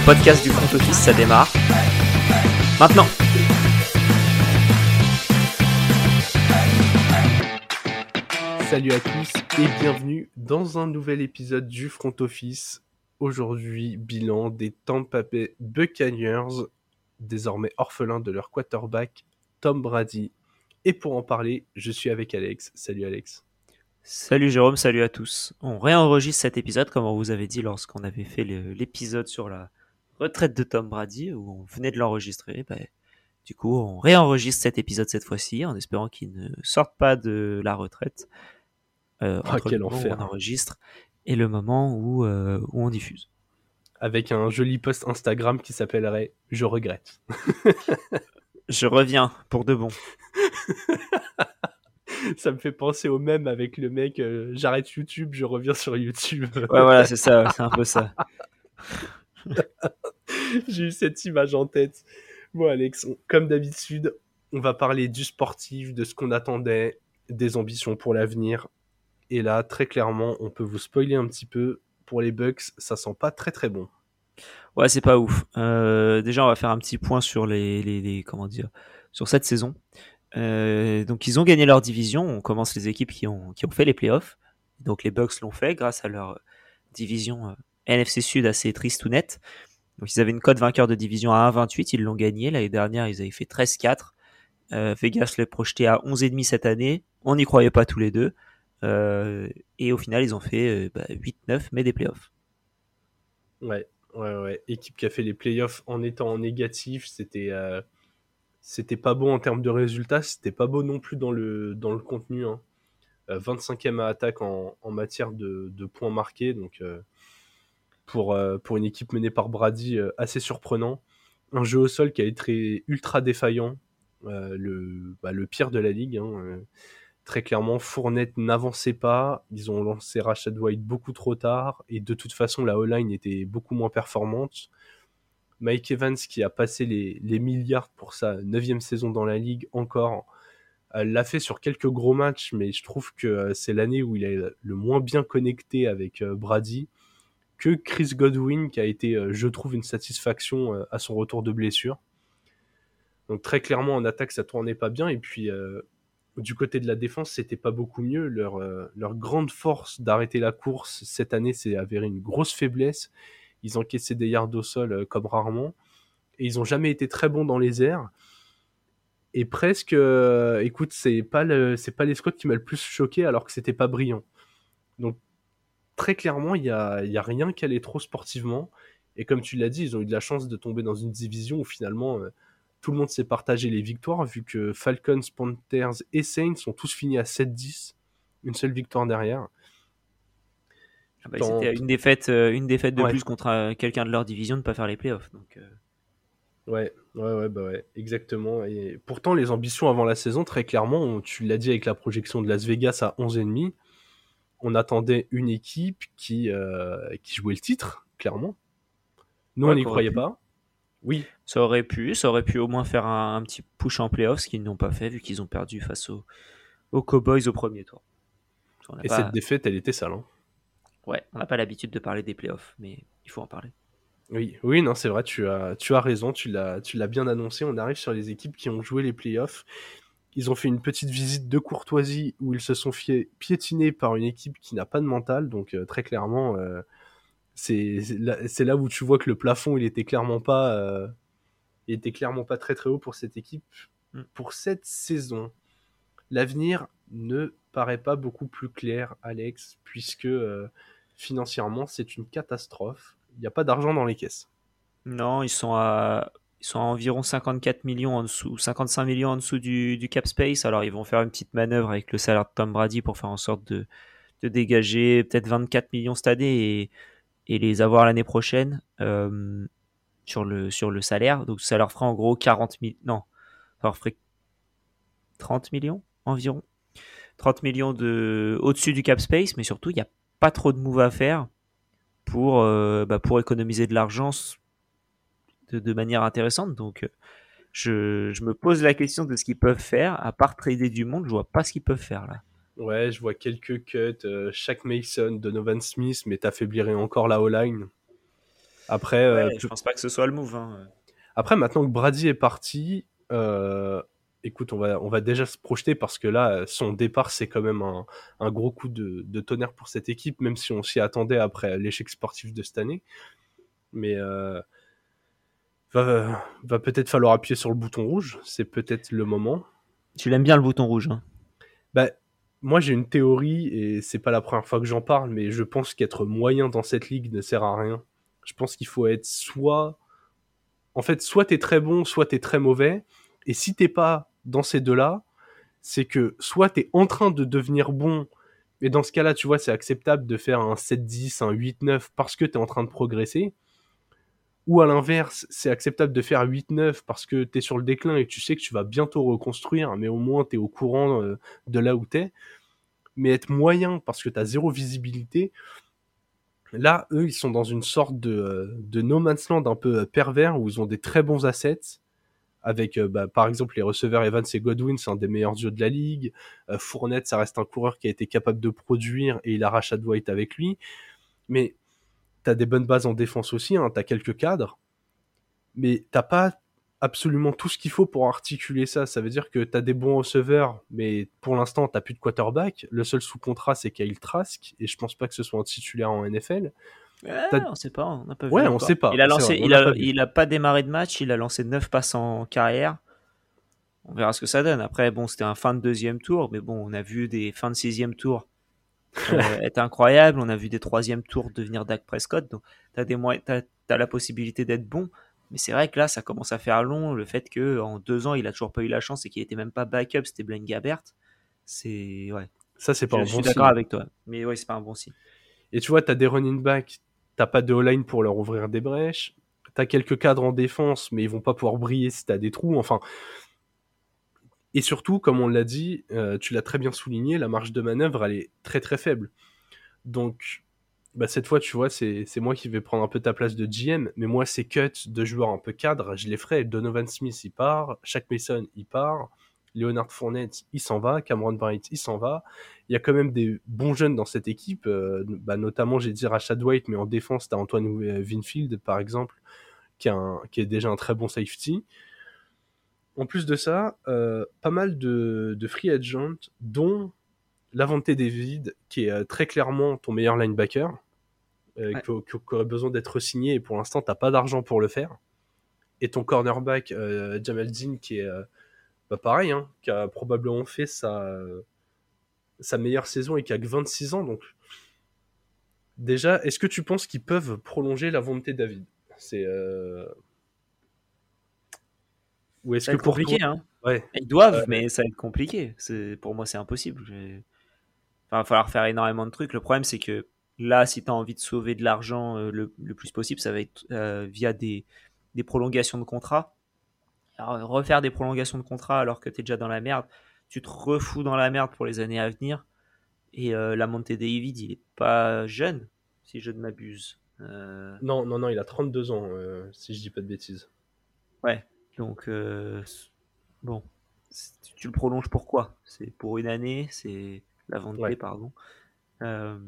le podcast du front office, ça démarre. Maintenant Salut à tous et bienvenue dans un nouvel épisode du front office. Aujourd'hui, bilan des Tampa Bay Buccaneers, désormais orphelins de leur quarterback Tom Brady. Et pour en parler, je suis avec Alex. Salut Alex. Salut Jérôme, salut à tous. On réenregistre cet épisode comme on vous avait dit lorsqu'on avait fait l'épisode sur la retraite de Tom Brady où on venait de l'enregistrer. Bah, du coup, on réenregistre cet épisode cette fois-ci en espérant qu'il ne sorte pas de la retraite. Euh, ah, quel enfer. on enregistre et le moment où, euh, où on diffuse. Avec un joli post Instagram qui s'appellerait Je regrette. Je reviens pour de bon. ça me fait penser au même avec le mec euh, j'arrête YouTube, je reviens sur YouTube. ouais, voilà, c'est ça, c'est un peu ça. J'ai eu cette image en tête. Bon, Alex, comme d'habitude, on va parler du sportif, de ce qu'on attendait, des ambitions pour l'avenir. Et là, très clairement, on peut vous spoiler un petit peu. Pour les Bucks, ça sent pas très très bon. Ouais, c'est pas ouf. Euh, déjà, on va faire un petit point sur les, les, comment dire, sur cette saison. Euh, donc ils ont gagné leur division. On commence les équipes qui ont, qui ont fait les playoffs. Donc les Bucks l'ont fait grâce à leur division euh, NFC Sud assez triste ou net. Donc ils avaient une cote vainqueur de division à 1,28, ils l'ont gagné. L'année dernière, ils avaient fait 13-4. Euh, Vegas l'a projeté à 11,5 cette année. On n'y croyait pas tous les deux. Euh, et au final, ils ont fait bah, 8-9, mais des playoffs. Ouais, ouais, ouais. Équipe qui a fait les playoffs en étant en négatif, c'était c'était pas beau en termes de résultats, c'était pas beau non plus dans le, dans le contenu. 25e hein. euh, à attaque en, matière de, de, points marqués, donc euh, pour, euh, pour une équipe menée par Brady, assez surprenant. Un jeu au sol qui a été ultra défaillant, le, bah, le pire de la ligue. Hein, très clairement, Fournette n'avançait pas, ils ont lancé Rashad White beaucoup trop tard, et de toute façon, la O-line était beaucoup moins performante. Mike Evans qui a passé les, milliards pour sa neuvième saison dans la ligue encore l'a fait sur quelques gros matchs, mais je trouve que euh, c'est l'année où il est le moins bien connecté avec euh, Brady que Chris Godwin qui a été, euh, je trouve, une satisfaction à son retour de blessure. Donc très clairement en attaque ça tournait pas bien et puis du côté de la défense c'était pas beaucoup mieux. Leur, grande force d'arrêter la course cette année c'est avéré une grosse faiblesse ils encaissaient des yards au sol euh, comme rarement. Et ils n'ont jamais été très bons dans les airs. Et presque, euh, écoute, c'est pas le, pas les squats qui m'a le plus choqué alors que c'était pas brillant. Donc très clairement, il y a, y a rien qui allait trop sportivement. Et comme tu l'as dit, ils ont eu de la chance de tomber dans une division où finalement euh, tout le monde s'est partagé les victoires, vu que Falcons, Panthers et Saints sont tous finis à 7-10, une seule victoire derrière. Ah bah, c'était une défaite, euh, une défaite de plus contre euh, quelqu'un de leur division de ne pas faire les playoffs. Donc. Ouais, ouais, ouais, bah ouais, exactement. Et pourtant, les ambitions avant la saison, très clairement, tu l'as dit avec la projection de Las Vegas à 11,5, on attendait une équipe qui, qui jouait le titre, clairement. Nous, on n'y croyait pas. Oui. Ça aurait pu, ça aurait pu au moins faire un, petit push en playoffs, ce qu'ils n'ont pas fait, vu qu'ils ont perdu face aux, aux Cowboys au premier tour. Et cette défaite, elle était sale. Hein. Ouais, on n'a pas l'habitude de parler des playoffs, mais il faut en parler. Oui, oui, non, c'est vrai, tu as, tu as raison, tu l'as, tu l'as bien annoncé. On arrive sur les équipes qui ont joué les playoffs. Ils ont fait une petite visite de courtoisie où ils se sont fait piétiner par une équipe qui n'a pas de mental. Donc euh, très clairement, euh, c'est, là, où tu vois que le plafond, il était clairement pas, euh, il était clairement pas très très haut pour cette équipe. Mm. Pour cette saison, l'avenir ne paraît pas beaucoup plus clair, Alex, puisque financièrement, c'est une catastrophe. Il n'y a pas d'argent dans les caisses. Non, ils sont à, ils sont à environ 54 millions en dessous, 55 millions en dessous du, du, cap space. Alors, ils vont faire une petite manœuvre avec le salaire de Tom Brady pour faire en sorte de, de dégager peut-être 24 millions cette année et, et les avoir l'année prochaine euh, sur, le, sur le salaire. Donc, ça leur fera en gros 40 millions. Non, ça leur ferait 30 millions environ. 30 millions de au-dessus du cap space, mais surtout, il n'y a pas trop de moves à faire pour, euh, bah, pour économiser de l'argent de, manière intéressante. Donc, je, je, me pose la question de ce qu'ils peuvent faire. À part trader du monde, je vois pas ce qu'ils peuvent faire là. Ouais, je vois quelques cuts, euh, Shaq Mason, Donovan Smith, mais t'affaiblirais encore la O-line. Après, euh, je pense pas que ce soit le move. Hein. Après, maintenant que Brady est parti, écoute, on va, on va déjà se projeter parce que là, son départ, c'est quand même un, un gros coup de, de, tonnerre pour cette équipe, même si on s'y attendait après l'échec sportif de cette année. Mais va, va peut-être falloir appuyer sur le bouton rouge. C'est peut-être le moment. Tu l'aimes bien le bouton rouge hein? Bah, moi j'ai une théorie et c'est pas la première fois que j'en parle, mais je pense qu'être moyen dans cette ligue ne sert à rien. Je pense qu'il faut être soit, en fait, soit t'es très bon, soit t'es très mauvais. Et si t'es pas dans ces deux-là, c'est que soit t'es en train de devenir bon, et dans ce cas-là, tu vois, c'est acceptable de faire un 7-10, un 8-9 parce que t'es en train de progresser. Ou à l'inverse, c'est acceptable de faire 8-9 parce que tu es sur le déclin et tu sais que tu vas bientôt reconstruire, mais au moins tu es au courant euh, de là où tu es. Mais être moyen parce que tu as zéro visibilité, là, eux, ils sont dans une sorte de, euh, de no man's land un peu euh, pervers où ils ont des très bons assets. Avec bah, par exemple les receveurs Evans et Godwin, c'est un des meilleurs duos de la ligue. Fournette, ça reste un coureur qui a été capable de produire et il arrache à Dwight avec lui. Mais t'as des bonnes bases en défense aussi, hein, t'as quelques cadres, mais t'as pas absolument tout ce qu'il faut pour articuler ça. Ça veut dire que t'as des bons receveurs, mais pour l'instant t'as plus de quarterback. Le seul sous contrat c'est Kyle Trask, et je pense pas que ce soit un titulaire en NFL. on sait pas, on n'a pas vu. Ouais, on sait pas. Il a lancé, il, a, il a pas démarré de match, il a lancé 9 passes en carrière. On verra ce que ça donne. Après, bon, c'était un fin de deuxième tour, mais bon, on a vu des fins de sixième tour est incroyable. On a vu des troisièmes tours devenir Dak Prescott. Donc, tu as, des as, la possibilité d'être bon. Mais c'est vrai que là, ça commence à faire long. Le fait que en deux ans, il a toujours pas eu la chance et qu'il était même pas backup, c'était Blaine Gabbert. C'est. Ouais. Ça, c'est pas un bon signe. Je suis d'accord avec toi. Mais ouais, c'est pas un bon signe. Et tu vois, tu as des running backs, t'as pas de line pour leur ouvrir des brèches. Tu as quelques cadres en défense, mais ils vont pas pouvoir briller si tu as des trous. Enfin, et surtout, comme on l'a dit, euh, tu l'as très bien souligné, la marge de manœuvre, elle est très très faible. Donc, bah, cette fois, tu vois, c'est moi qui vais prendre un peu ta place de GM, mais moi, ces cuts de joueurs un peu cadres, je les ferai. Donovan Smith, il part, Shaq Mason, il part, Leonard Fournette, il s'en va, Cameron Bright, il s'en va. Il y a quand même des bons jeunes dans cette équipe, euh, bah, notamment, j'ai dit Rashad White, mais en défense, tu as Antoine Winfield, par exemple, qui est déjà un très bon safety. En plus de ça, euh, pas mal de, free agents, dont Lavante David, qui est euh, très clairement ton meilleur linebacker, euh, qui, aurait besoin d'être signé, et pour l'instant, t'as pas d'argent pour le faire. Et ton cornerback, Jamal Dean, qui est bah, pareil, hein, qui a probablement fait sa, sa meilleure saison et qui a que 26 ans. Donc, déjà, est-ce que tu penses qu'ils peuvent prolonger la David? C'est ou est-ce que compliqué, hein Ils doivent, mais ça va être compliqué. C'est pour moi, c'est impossible. il va falloir faire énormément de trucs. Le problème, c'est que là, si tu as envie de sauver de l'argent euh, le, plus possible, ça va être euh, via des, des, prolongations de contrat. refaire des prolongations de contrat alors que tu es déjà dans la merde, tu te refous dans la merde pour les années à venir. Et euh, la montée David, il est pas jeune, si je ne m'abuse. Non, non, non, il a 32 ans, si je dis pas de bêtises. Ouais, donc, euh, bon, tu le prolonges pourquoi C'est pour une année, c'est la vente pardon. Euh,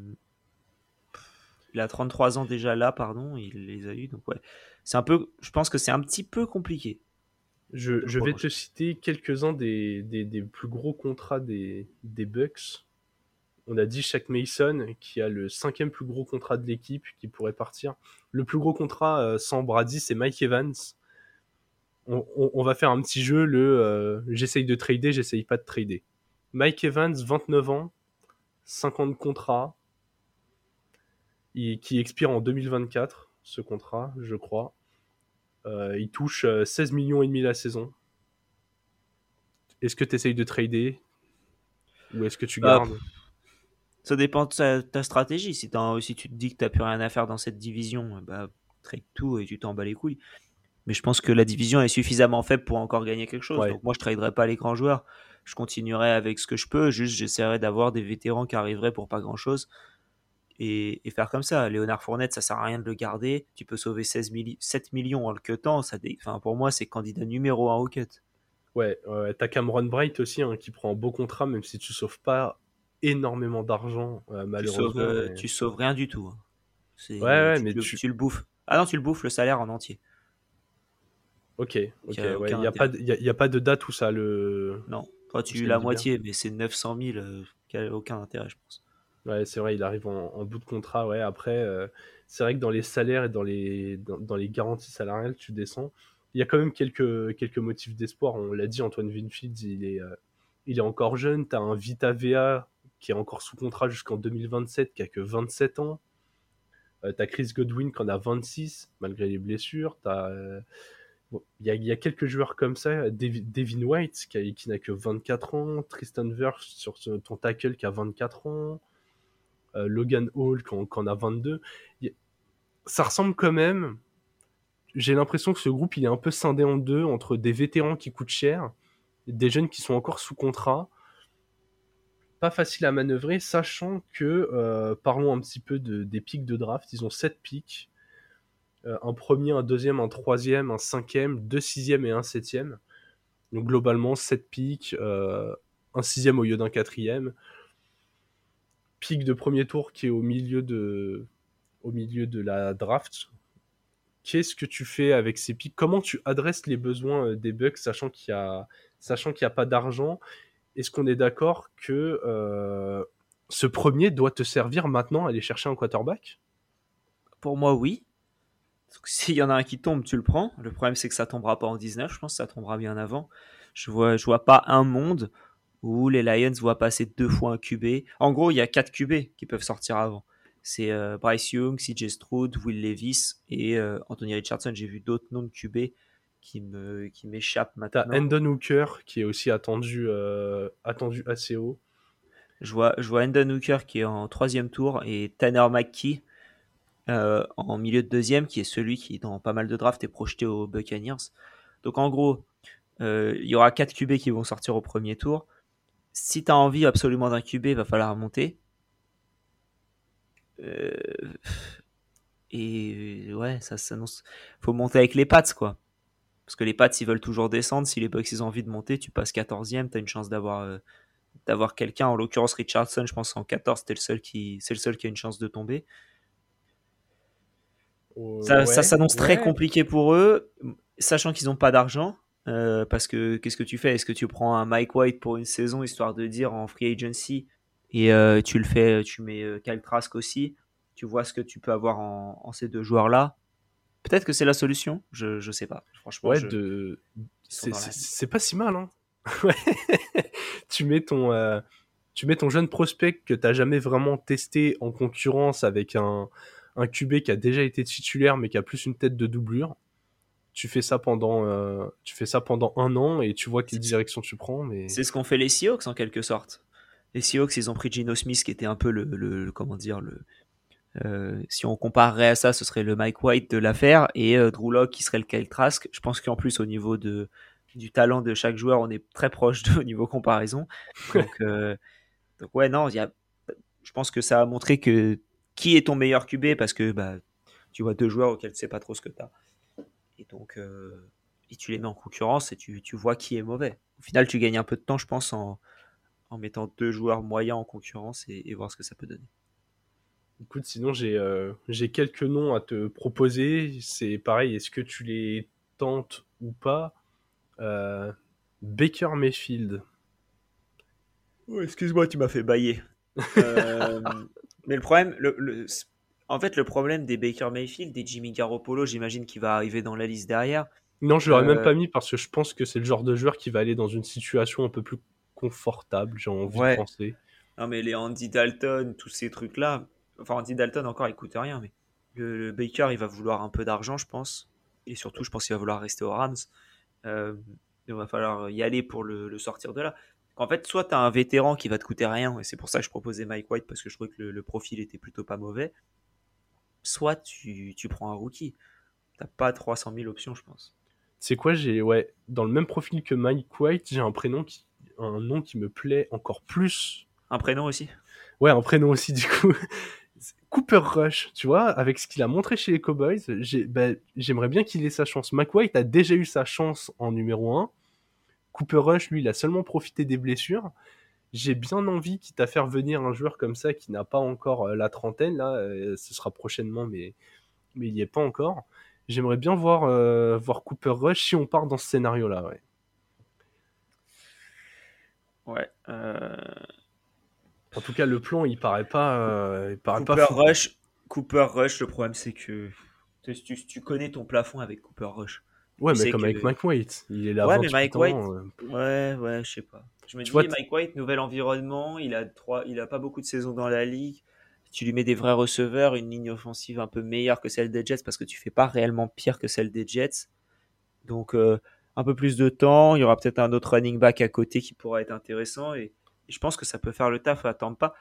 il a 33 ans déjà là, pardon, il les a eu, donc ouais. C'est un peu, je pense que c'est un petit peu compliqué. Je, vais te citer quelques-uns des, des, plus gros contrats des, des Bucks. On a dit Shaq Mason, qui a le cinquième plus gros contrat de l'équipe, qui pourrait partir. Le plus gros contrat euh, sans Brady, c'est Mike Evans, on, va faire un petit jeu, le euh, j'essaye de trader, j'essaye pas de trader. Mike Evans, 29 ans, 50 contrats, qui expire en 2024, ce contrat, je crois. Euh, il touche 16 euh, millions et demi la saison. Est-ce que tu essayes de trader? Ou est-ce que tu bah, gardes? Ça dépend de ta, stratégie. Si, si, tu te dis que tu n'as plus rien à faire dans cette division, bah, trade tout et tu t'en bats les couilles mais je pense que la division est suffisamment faible pour encore gagner quelque chose. Donc moi, je ne traderai pas les grands joueurs. Je continuerai avec ce que je peux. Juste, j'essaierai d'avoir des vétérans qui arriveraient pour pas grand-chose. Et, faire comme ça. Léonard Fournette, ça sert à rien de le garder. Tu peux sauver 16 7 millions en le cutant. Ça enfin, pour moi, c'est candidat numéro 1 au cut. Ouais, ouais t'as Cameron Bright aussi hein, qui prend un beau contrat, même si tu sauves pas énormément d'argent, euh, malheureusement. Tu sauves, tu sauves rien du tout. Hein. Ouais, mais tu, le bouffes. Ah non, tu le bouffes le salaire en entier. Ok, ok. Il n'y a, pas de, y a, pas de date où ça le. Non, toi tu la moitié, mais c'est 900 000, qui n'a aucun intérêt, je pense. Ouais, c'est vrai, il arrive en, bout de contrat. Ouais, après, euh, c'est vrai que dans les salaires et dans les, dans, les garanties salariales, tu descends. Il y a quand même quelques, quelques motifs d'espoir. On l'a dit, Antoine Winfield, il est, euh, il est encore jeune. Tu as un Vita VA qui est encore sous contrat jusqu'en 2027, qui a que 27 ans. Euh, tu as Chris Godwin qui en a 26, malgré les blessures. Il y, a, a, quelques joueurs comme ça. Devin White qui, n'a que 24 ans. Tristan Wirfs sur ton tackle qui a 24 ans. Euh, Logan Hall qui en, a 22. Ça ressemble quand même. J'ai l'impression que ce groupe il est un peu scindé en deux entre des vétérans qui coûtent cher, des jeunes qui sont encore sous contrat. Pas facile à manœuvrer, sachant que, euh, parlons un petit peu de, des pics de draft. Ils ont 7 pics. Euh, un premier, un deuxième, un troisième, un cinquième, deux sixièmes et un septième. Donc globalement, 7 pics, un sixième au lieu d'un quatrième pic de premier tour qui est au milieu de, au milieu de la draft. Qu'est-ce que tu fais avec ces pics? Comment tu adresses les besoins euh, des Bucks, sachant qu'il y a, sachant qu'il n'y a pas d'argent? Est-ce qu'on est, d'accord que euh, ce premier doit te servir maintenant à aller chercher un quarterback? Pour moi, oui. S'il y en a un qui tombe, tu le prends. Le problème, c'est que ça tombera pas en 19. Je pense que ça tombera bien avant. Je vois, je vois pas un monde où les Lions voient passer deux fois un QB. En gros, il y a quatre QB qui peuvent sortir avant. C'est euh, Bryce Young, CJ Stroud, Will Levis et euh, Anthony Richardson. J'ai vu d'autres noms de QB qui me qui m'échappent maintenant. T'as Endon Hooker qui est aussi attendu euh, attendu assez haut. Je vois je vois Endon Hooker qui est en troisième tour et Tanner McKee en milieu de deuxième qui est celui qui dans pas mal de drafts est projeté aux Buccaneers. Donc en gros, il y aura quatre QB qui vont sortir au premier tour si tu as envie absolument d'un QB, il va falloir monter. Euh, et ouais, ça s'annonce. Faut monter avec les Pats, quoi. Parce que les Pats, ils veulent toujours descendre. Si les Bucks, ils ont envie de monter, tu passes 14e, tu as une chance d'avoir euh, d'avoir quelqu'un. En l'occurrence, Richardson, je pense en 14, c'est le seul qui c'est le seul qui a une chance de tomber. Ça, s'annonce très compliqué pour eux, sachant qu'ils n'ont pas d'argent. Euh, parce que qu'est-ce que tu fais? Est-ce que tu prends un Mike White pour une saison histoire de dire en free agency et euh, tu le fais, tu mets euh, Trask aussi, tu vois ce que tu peux avoir en, ces deux joueurs-là? Peut-être que c'est la solution, je, je sais pas. Franchement, ouais, de... c'est pas si mal. Hein tu, mets ton, tu mets ton jeune prospect que tu jamais vraiment testé en concurrence avec un, un QB qui a déjà été titulaire mais qui a plus une tête de doublure. Tu fais ça pendant euh, tu fais ça pendant un an et tu vois quelle direction tu prends mais c'est ce qu'ont fait les Seahawks en quelque sorte. Les Seahawks ils ont pris Gino Smith qui était un peu le, comment dire le euh, si on comparerait à ça ce serait le Mike White de l'affaire et euh, Drew Locke qui serait le Kyle Trask. Je pense qu'en plus au niveau de du talent de chaque joueur on est très proche de au niveau comparaison. Donc, donc ouais non y a je pense que ça a montré que qui est ton meilleur QB parce que bah tu vois deux joueurs auxquels tu sais pas trop ce que tu as et donc, euh, et tu les mets en concurrence et tu, tu, vois qui est mauvais. Au final, tu gagnes un peu de temps, je pense, en, en mettant deux joueurs moyens en concurrence et, voir ce que ça peut donner. Écoute, sinon j'ai euh, j'ai quelques noms à te proposer. C'est pareil, est-ce que tu les tentes ou pas? Euh, Baker Mayfield. Oh, excuse-moi, tu m'as fait bailler. mais le problème, le, en fait, le problème des Baker Mayfield, des Jimmy Garoppolo, j'imagine qu'il va arriver dans la liste derrière. Non, je l'aurais même euh, pas mis parce que je pense que c'est le genre de joueur qui va aller dans une situation un peu plus confortable, j'ai envie de penser. Non, mais les Andy Dalton, tous ces trucs-là. Enfin, Andy Dalton, encore, il coûte rien, mais le, Baker, il va vouloir un peu d'argent, je pense. Et surtout, je pense qu'il va vouloir rester aux Rams. Euh, il va falloir y aller pour le, sortir de là. En fait, soit tu as un vétéran qui va te coûter rien, et c'est pour ça que je proposais Mike White, parce que je trouvais que le profil était plutôt pas mauvais soit tu, tu prends un rookie. T'as pas 300 000 options, je pense. C'est quoi j'ai ouais dans le même profil que Mike White, j'ai un prénom qui un nom qui me plaît encore plus. Un prénom aussi. Ouais, un prénom aussi du coup. Cooper Rush, tu vois, avec ce qu'il a montré chez les Cowboys, bah, j'aimerais bien qu'il ait sa chance. Mike White a déjà eu sa chance en numéro 1. Cooper Rush, lui, il a seulement profité des blessures j'ai bien envie, quitte à faire venir un joueur comme ça qui n'a pas encore euh, la trentaine, là, euh, ce sera prochainement, mais mais il n'y est pas encore. J'aimerais bien voir, euh, voir Cooper Rush si on part dans ce scénario-là. Ouais. Ouais. Euh, en tout cas, le plan, il paraît pas. Euh, il paraît Cooper pas Rush. Cooper Rush, le problème, c'est que tu, tu, connais ton plafond avec Cooper Rush. Ouais, mais comme avec Mike White. Il est là ouais, mais Mike White. Ouais, ouais, je sais pas. Je me dis, Mike White, nouvel environnement, il a trois, il a pas beaucoup de saisons dans la ligue tu lui mets des vrais receveurs, une ligne offensive un peu meilleure que celle des Jets parce que tu fais pas réellement pire que celle des Jets. Donc euh, un peu plus de temps, il y aura peut-être un autre running back à côté qui pourra être intéressant et, je pense que ça peut faire le taf, attends pas.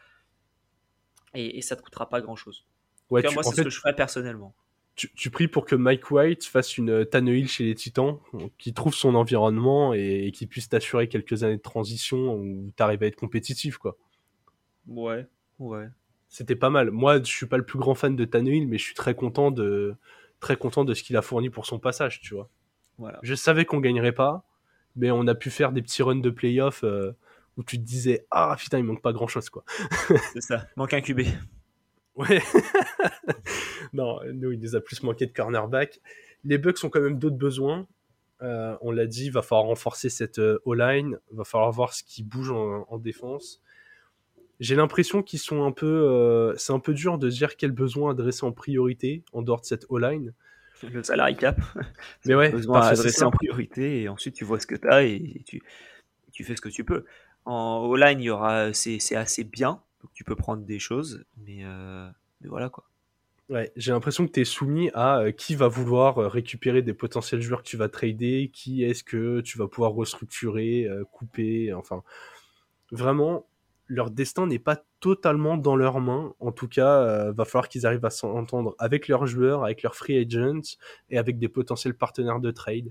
Et, et ça te coûtera pas grand-chose. Ouais, moi c'est ce que je ferais personnellement. Tu, pries pour que Mike White fasse une Tannehill chez les Titans, qui trouve son environnement et, et qui puisse t'assurer quelques années de transition où tu arrives à être compétitif, quoi. Ouais, ouais c'était pas mal. Moi, je suis pas le plus grand fan de Tannehill, mais je suis très content de, très content de ce qu'il a fourni pour son passage, tu vois. Voilà. Je savais qu'on gagnerait pas, mais on a pu faire des petits runs de playoff euh, où tu te disais ah putain il manque pas grand chose quoi. C'est ça, manque un QB. Ouais. non, nous il nous a plus manqué de cornerback. Les Bucks ont quand même d'autres besoins. Euh, on l'a dit, il va falloir renforcer cette euh, O-line, va falloir voir ce qui bouge en défense j'ai l'impression qu'ils sont un peu. Euh, c'est un peu dur de dire quel besoin adresser en priorité en dehors de cette O-line. Le salary cap. Mais ouais, besoin à adresser en priorité et ensuite tu vois ce que tu as et tu, tu fais ce que tu peux. En O-line, il y aura, c'est, assez bien, tu peux prendre des choses, mais, euh, mais voilà quoi. Ouais, j'ai l'impression que tu es soumis à euh, qui va vouloir récupérer des potentiels joueurs que tu vas trader, qui est-ce que tu vas pouvoir restructurer, couper, enfin. Vraiment, leur destin n'est pas totalement dans leurs mains. En tout cas, euh, va falloir qu'ils arrivent à s'entendre avec leurs joueurs, avec leurs free agents et avec des potentiels partenaires de trade.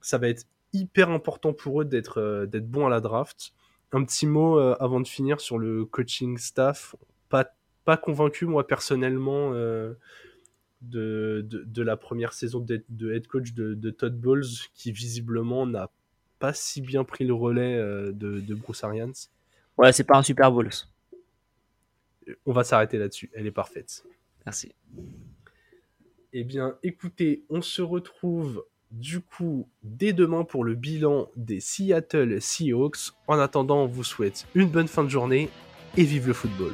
Ça va être hyper important pour eux d'être euh, d'être bons à la draft. Un petit mot euh, avant de finir sur le coaching staff. Pas, pas convaincu, moi, personnellement, de, de, la première saison de, head coach de, Todd Bowles, qui visiblement n'a pas si bien pris le relais de, Bruce Arians. Ouais, c'est pas un Super Bowl. On va s'arrêter là-dessus. Elle est parfaite. Merci. Eh bien, écoutez, on se retrouve du coup dès demain pour le bilan des Seattle Seahawks. En attendant, on vous souhaite une bonne fin de journée et vive le football.